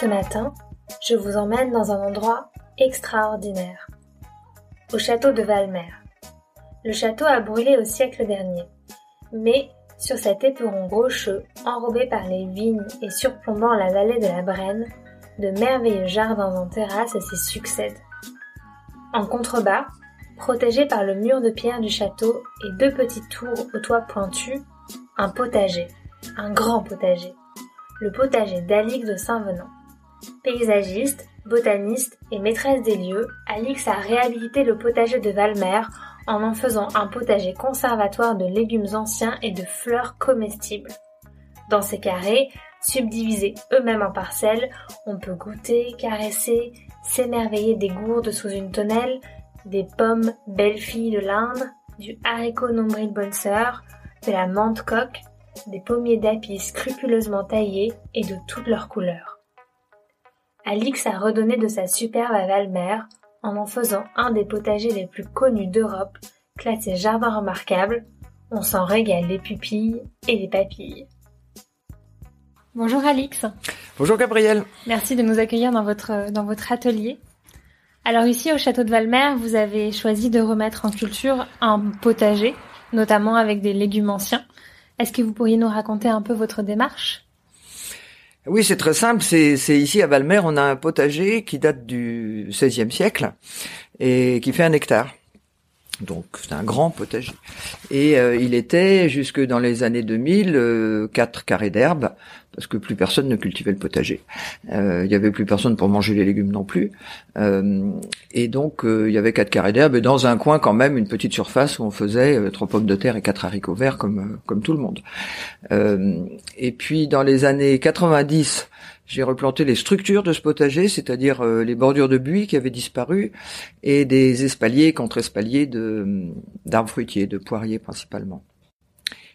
Ce matin, je vous emmène dans un endroit extraordinaire. Au château de Valmer. Le château a brûlé au siècle dernier. Mais, sur cet éperon rocheux, enrobé par les vignes et surplombant la vallée de la Brenne, de merveilleux jardins en terrasse s'y succèdent. En contrebas, protégé par le mur de pierre du château et deux petites tours au toit pointu, un potager, un grand potager, le potager d'Alix de Saint-Venant. Paysagiste, botaniste et maîtresse des lieux, Alix a réhabilité le potager de Valmer en en faisant un potager conservatoire de légumes anciens et de fleurs comestibles. Dans ces carrés, subdivisés eux-mêmes en parcelles, on peut goûter, caresser, s'émerveiller des gourdes sous une tonnelle, des pommes belles filles de l'Inde, du haricot nombril bonne sœur, de la menthe coque, des pommiers d'api scrupuleusement taillés et de toutes leurs couleurs. Alix a redonné de sa superbe à Valmer en en faisant un des potagers les plus connus d'Europe, classé jardin remarquable. On s'en régale les pupilles et les papilles. Bonjour Alix. Bonjour Gabriel. Merci de nous accueillir dans votre, dans votre atelier. Alors ici au château de Valmer, vous avez choisi de remettre en culture un potager, notamment avec des légumes anciens. Est-ce que vous pourriez nous raconter un peu votre démarche? Oui, c'est très simple. C'est ici à Valmer, on a un potager qui date du XVIe siècle et qui fait un hectare. Donc c'est un grand potager. Et euh, il était jusque dans les années 2000 euh, quatre carrés d'herbe parce que plus personne ne cultivait le potager. Euh, il y avait plus personne pour manger les légumes non plus. Euh, et donc il y avait quatre carrés d'herbe et dans un coin quand même une petite surface où on faisait trois pommes de terre et quatre haricots verts comme comme tout le monde. et puis dans les années 90 j'ai replanté les structures de ce potager, c'est-à-dire euh, les bordures de buis qui avaient disparu et des espaliers contre-espaliers de d'arbres fruitiers, de poiriers principalement.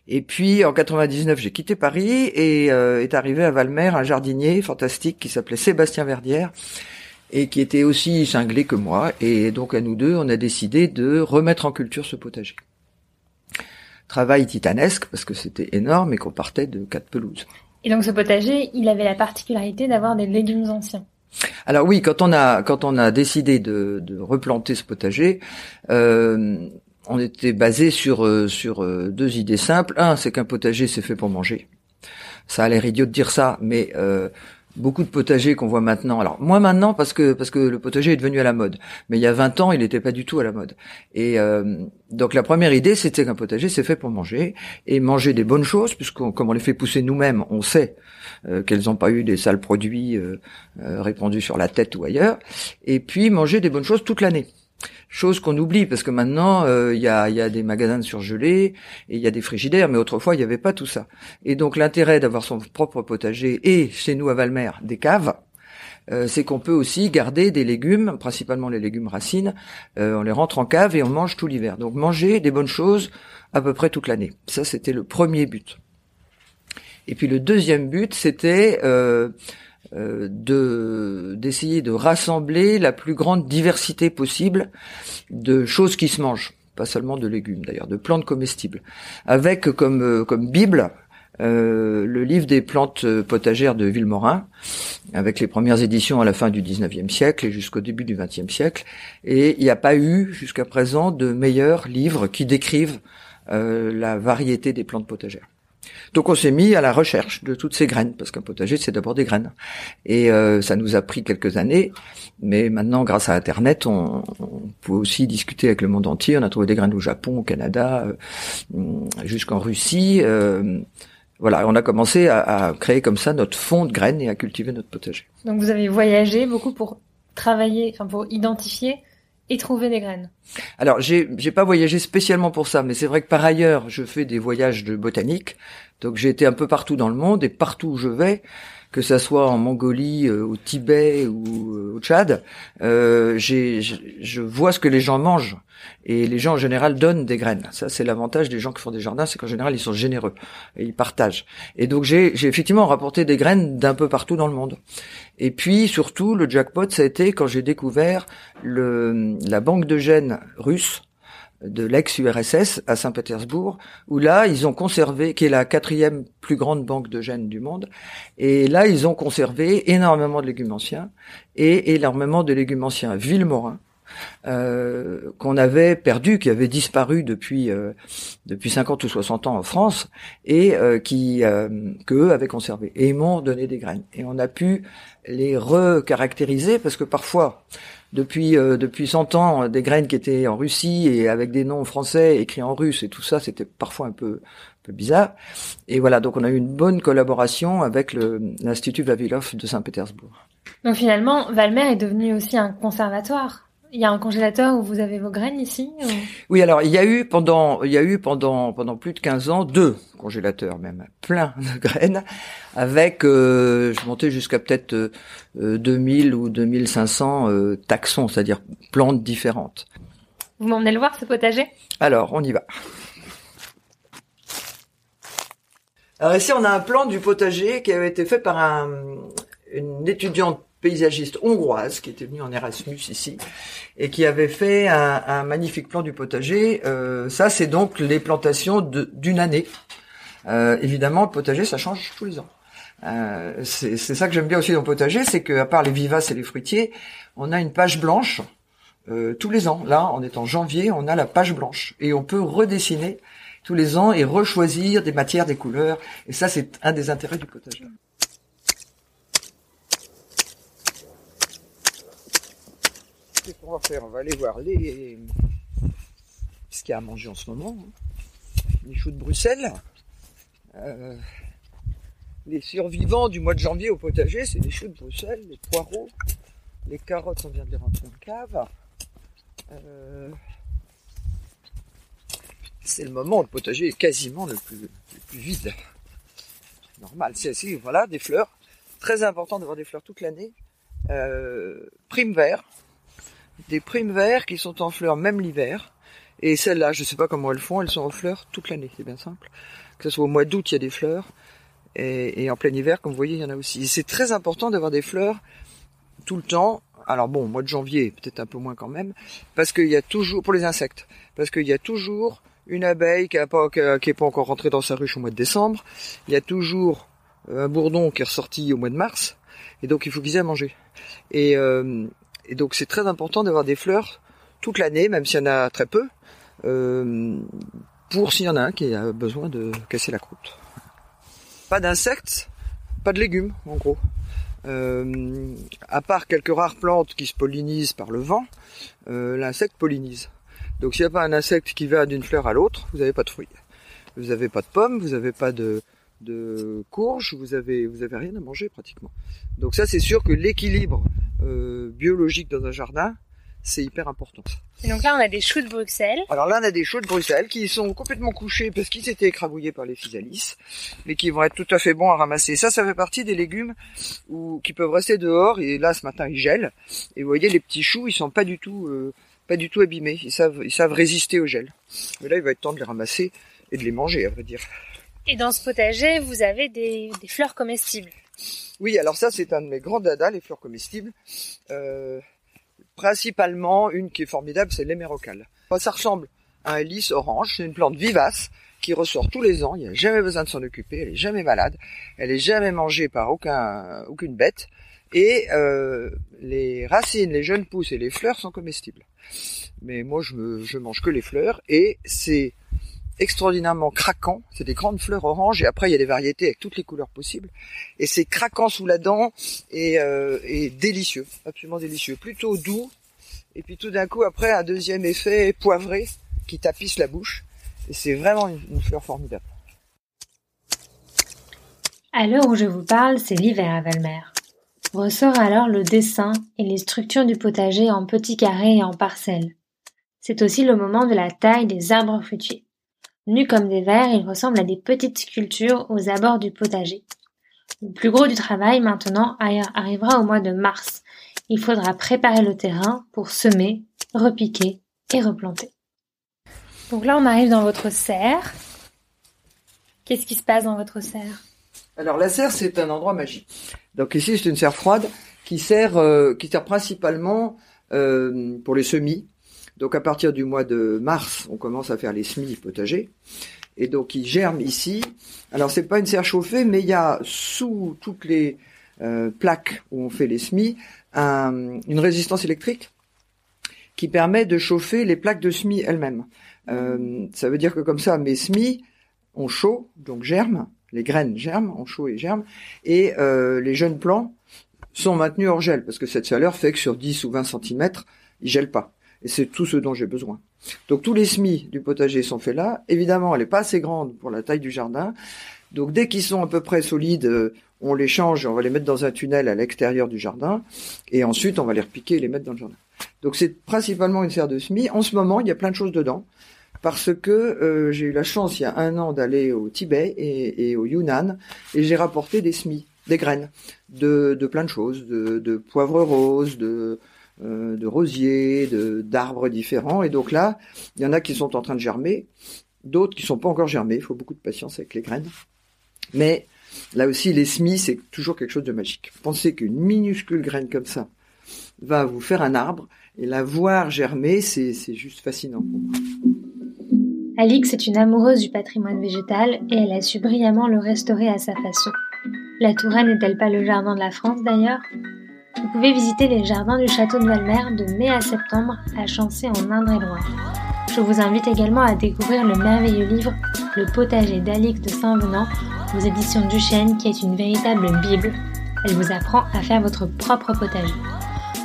Et puis en 99, j'ai quitté Paris et euh, est arrivé à Valmer un jardinier fantastique qui s'appelait Sébastien Verdière et qui était aussi cinglé que moi. Et donc à nous deux, on a décidé de remettre en culture ce potager. Travail titanesque parce que c'était énorme et qu'on partait de quatre pelouses. Et donc ce potager, il avait la particularité d'avoir des légumes anciens. Alors oui, quand on a quand on a décidé de, de replanter ce potager, euh, on était basé sur euh, sur euh, deux idées simples. Un, c'est qu'un potager c'est fait pour manger. Ça a l'air idiot de dire ça, mais euh, beaucoup de potagers qu'on voit maintenant. Alors moins maintenant parce que parce que le potager est devenu à la mode, mais il y a 20 ans, il n'était pas du tout à la mode. Et euh, donc la première idée, c'était qu'un potager c'est fait pour manger et manger des bonnes choses, puisque comme on les fait pousser nous-mêmes, on sait euh, qu'elles n'ont pas eu des sales produits euh, répandus sur la tête ou ailleurs. Et puis manger des bonnes choses toute l'année. Chose qu'on oublie parce que maintenant euh, il y, a, des magasins de surgelés et il y a des frigidaires, mais autrefois il n'y avait pas tout ça. Et donc l'intérêt d'avoir son propre potager et chez nous à Valmer des caves, euh, c'est qu'on peut aussi garder des légumes, principalement les légumes racines, euh, on les rentre en cave et on mange tout l'hiver. Donc manger des bonnes choses à peu près toute l'année. Ça c'était le premier but. Et puis le deuxième but c'était euh, de d'essayer de rassembler la plus grande diversité possible de choses qui se mangent, pas seulement de légumes d'ailleurs, de plantes comestibles, avec comme euh, comme bible euh, le livre des plantes potagères de Villemorin, avec les premières éditions à la fin du 19e siècle et jusqu'au début du 20e siècle. Et il n'y a pas eu jusqu'à présent de meilleurs livres qui décrivent la variété des plantes potagères. Donc on s'est mis à la recherche de toutes ces graines, parce qu'un potager c'est d'abord des graines. Et euh, ça nous a pris quelques années, mais maintenant grâce à Internet, on, peut aussi discuter avec le monde entier. On a trouvé des graines au Japon, au Canada, euh, jusqu'en Russie. Euh, voilà, on a commencé à, à, créer comme ça notre fond de graines et à cultiver notre potager. Donc vous avez voyagé beaucoup pour travailler, enfin pour identifier et trouver des graines. Alors, j'ai j'ai pas voyagé spécialement pour ça, mais c'est vrai que par ailleurs, je fais des voyages de botanique. Donc, j'ai été un peu partout dans le monde et partout où je vais, que ça soit en Mongolie, au Tibet ou au Tchad, j'ai, je vois ce que les gens mangent. Et les gens en général donnent des graines. Ça, c'est l'avantage des gens qui font des jardins, c'est qu'en général ils sont généreux et ils partagent. Et donc j'ai, effectivement rapporté des graines d'un peu partout dans le monde. Et puis surtout, le jackpot, ça a été quand j'ai découvert la banque de gènes russe de l'ex-URSS à Saint-Pétersbourg, où là, ils ont conservé, qui est la quatrième plus grande banque de gènes du monde, et là, ils ont conservé énormément de légumes anciens, et énormément de légumes anciens. Villemorins, euh, qu'on avait perdu, qui avait disparu depuis euh, depuis 50 ou 60 ans en France et euh, qui euh, qu'eux avaient conservé. Et ils m'ont donné des graines. Et on a pu les recaractériser parce que parfois depuis depuis 100 ans des graines qui étaient en Russie et avec des noms français écrits en russe et tout ça c'était parfois un peu un peu bizarre. Et voilà donc on a eu une bonne collaboration avec l'institut Vavilov de Saint-Pétersbourg. Donc finalement Valmer est devenu aussi un conservatoire il y a un congélateur où vous avez vos graines ici Oui, alors il y a eu pendant il y a eu pendant pendant plus de 15 ans deux congélateurs même, plein de graines avec euh, je montais jusqu'à peut-être 2000 euh, ou 2500 euh, taxons, c'est-à-dire plantes différentes. Vous m'emmenez le voir ce potager? Alors, on y va. Alors ici, on a un plan du potager qui avait été fait par un, une étudiante paysagiste hongroise qui était venue en Erasmus ici et qui avait fait un, magnifique plan du potager. Euh, ça, c'est donc les plantations d'une année. Euh, évidemment, le potager, ça change tous les ans. Euh, c'est ça que j'aime bien aussi dans le potager, c'est qu'à part les vivaces et les fruitiers, on a une page blanche tous les ans. Là, on est en janvier, on a la page blanche et on peut redessiner tous les ans et rechoisir des matières, des couleurs. Et ça, c'est un des intérêts du potager. Qu'est-ce qu'on va faire? On va aller voir les ce qu'il y a à manger en ce moment. Hein. Les choux de Bruxelles. Euh, les survivants du mois de janvier au potager, c'est les choux de Bruxelles, les poireaux, les carottes, on vient de les rentrer en cave. Euh, c'est le moment où le potager est quasiment le plus, plus vide. Normal, c'est assez, voilà, des fleurs. Très important d'avoir des fleurs toute l'année. Euh, prime vert, des primes verts qui sont en fleurs même l'hiver. Et celles-là, je ne sais pas comment elles font, elles sont en fleurs toute l'année, c'est bien simple. Que ce soit au mois d'août, il y a des fleurs. Et, en plein hiver, comme vous voyez, il y en a aussi. c'est très important d'avoir des fleurs tout le temps. Alors bon, au mois de janvier, peut-être un peu moins quand même, parce qu'il y a toujours, pour les insectes, parce qu'il y a toujours une abeille qui n'est pas, pas encore rentrée dans sa ruche au mois de décembre. Il y a toujours un bourdon qui est ressorti au mois de mars. Et donc il faut qu'ils aient à manger. Et, euh, et donc c'est très important d'avoir des fleurs toute l'année, même s'il y en a très peu, euh, pour s'il y en a un qui a besoin de casser la croûte. Pas d'insectes, pas de légumes en gros. Euh, à part quelques rares plantes qui se pollinisent par le vent, euh, l'insecte pollinise. Donc s'il n'y a pas un insecte qui va d'une fleur à l'autre, vous n'avez pas de fruits. Vous n'avez pas de pommes, vous n'avez pas de, de courges, vous avez vous avez rien à manger pratiquement. Donc ça c'est sûr que l'équilibre euh, biologique dans un jardin, c'est hyper important. Et donc là, on a des choux de Bruxelles. Alors là, on a des choux de Bruxelles qui sont complètement couchés parce qu'ils étaient écrabouillés par les physalis, mais qui vont être tout à fait bons à ramasser. Ça, ça fait partie des légumes où, qui peuvent rester dehors et là, ce matin, ils gèlent. Et vous voyez, les petits choux, ils sont pas du tout, euh, pas du tout abîmés. Ils savent, ils savent résister au gel. Mais là, il va être temps de les ramasser et de les manger, à vrai dire. Et dans ce potager, vous avez des, des fleurs comestibles. Oui, alors ça c'est un de mes grands dadas, les fleurs comestibles. Euh, principalement, une qui est formidable, c'est l'hémérocale. Ça ressemble à un lys orange, c'est une plante vivace qui ressort tous les ans, il n'y a jamais besoin de s'en occuper, elle est jamais malade, elle est jamais mangée par aucun, aucune bête, et euh, les racines, les jeunes pousses et les fleurs sont comestibles. Mais moi je, je mange que les fleurs, et c'est extraordinairement craquant. C'est des grandes fleurs oranges et après il y a des variétés avec toutes les couleurs possibles. Et c'est craquant sous la dent et, euh, et délicieux, absolument délicieux. Plutôt doux. Et puis tout d'un coup après un deuxième effet poivré qui tapisse la bouche. Et c'est vraiment une, fleur formidable. À l'heure où je vous parle, c'est l'hiver à Valmer. Ressort alors le dessin et les structures du potager en petits carrés et en parcelles. C'est aussi le moment de la taille des arbres fruitiers. Nus comme des vers, ils ressemblent à des petites sculptures aux abords du potager. Le plus gros du travail maintenant arrivera au mois de mars. Il faudra préparer le terrain pour semer, repiquer et replanter. Donc là, on arrive dans votre serre. Qu'est-ce qui se passe dans votre serre? Alors la serre, c'est un endroit magique. Donc ici, c'est une serre froide qui sert, euh, qui sert principalement euh, pour les semis. Donc à partir du mois de mars, on commence à faire les semis potagers. Et donc ils germent ici. Alors c'est pas une serre chauffée, mais il y a sous toutes les euh, plaques où on fait les semis une résistance électrique qui permet de chauffer les plaques de semis elles-mêmes. Euh, ça veut dire que comme ça, mes semis ont chaud, donc germent, les graines germent, ont chaud et germent, et euh, les jeunes plants sont maintenus hors gel, parce que cette chaleur fait que sur 10 ou 20 cm, ils gèlent pas. Et c'est tout ce dont j'ai besoin. Donc tous les semis du potager sont faits là. Évidemment, elle n'est pas assez grande pour la taille du jardin. Donc dès qu'ils sont à peu près solides, euh, on les change, on va les mettre dans un tunnel à l'extérieur du jardin, et ensuite on va les repiquer et les mettre dans le jardin. Donc c'est principalement une serre de semis. En ce moment, il y a plein de choses dedans parce que euh, j'ai eu la chance il y a un an d'aller au Tibet et, au Yunnan et j'ai rapporté des semis, des graines de, plein de choses, de, de poivre rose, de, euh, de rosiers, d'arbres différents. Et donc là, il y en a qui sont en train de germer, d'autres qui sont pas encore germés. Il faut beaucoup de patience avec les graines. Mais là aussi, les semis, c'est toujours quelque chose de magique. Pensez qu'une minuscule graine comme ça va vous faire un arbre et la voir germer, c'est juste fascinant pour moi. Alix est une amoureuse du patrimoine végétal et elle a su brillamment le restaurer à sa façon. La Touraine n'est-elle pas le jardin de la France d'ailleurs? Vous pouvez visiter les jardins du château de Valmer de mai à septembre à Chancé en Indre-et-Loire. Je vous invite également à découvrir le merveilleux livre Le potager d'Alix de Saint-Venant aux éditions Duchesne qui est une véritable bible. Elle vous apprend à faire votre propre potager.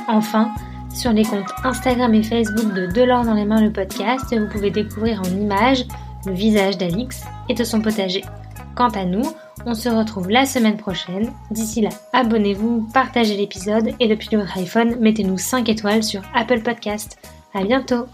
Enfin, sur les comptes Instagram et Facebook de Delors dans les mains le podcast, vous pouvez découvrir en images le visage d'Alix et de son potager. Quant à nous, on se retrouve la semaine prochaine. D'ici là, abonnez-vous, partagez l'épisode et depuis votre iPhone, mettez-nous 5 étoiles sur Apple Podcast. À bientôt!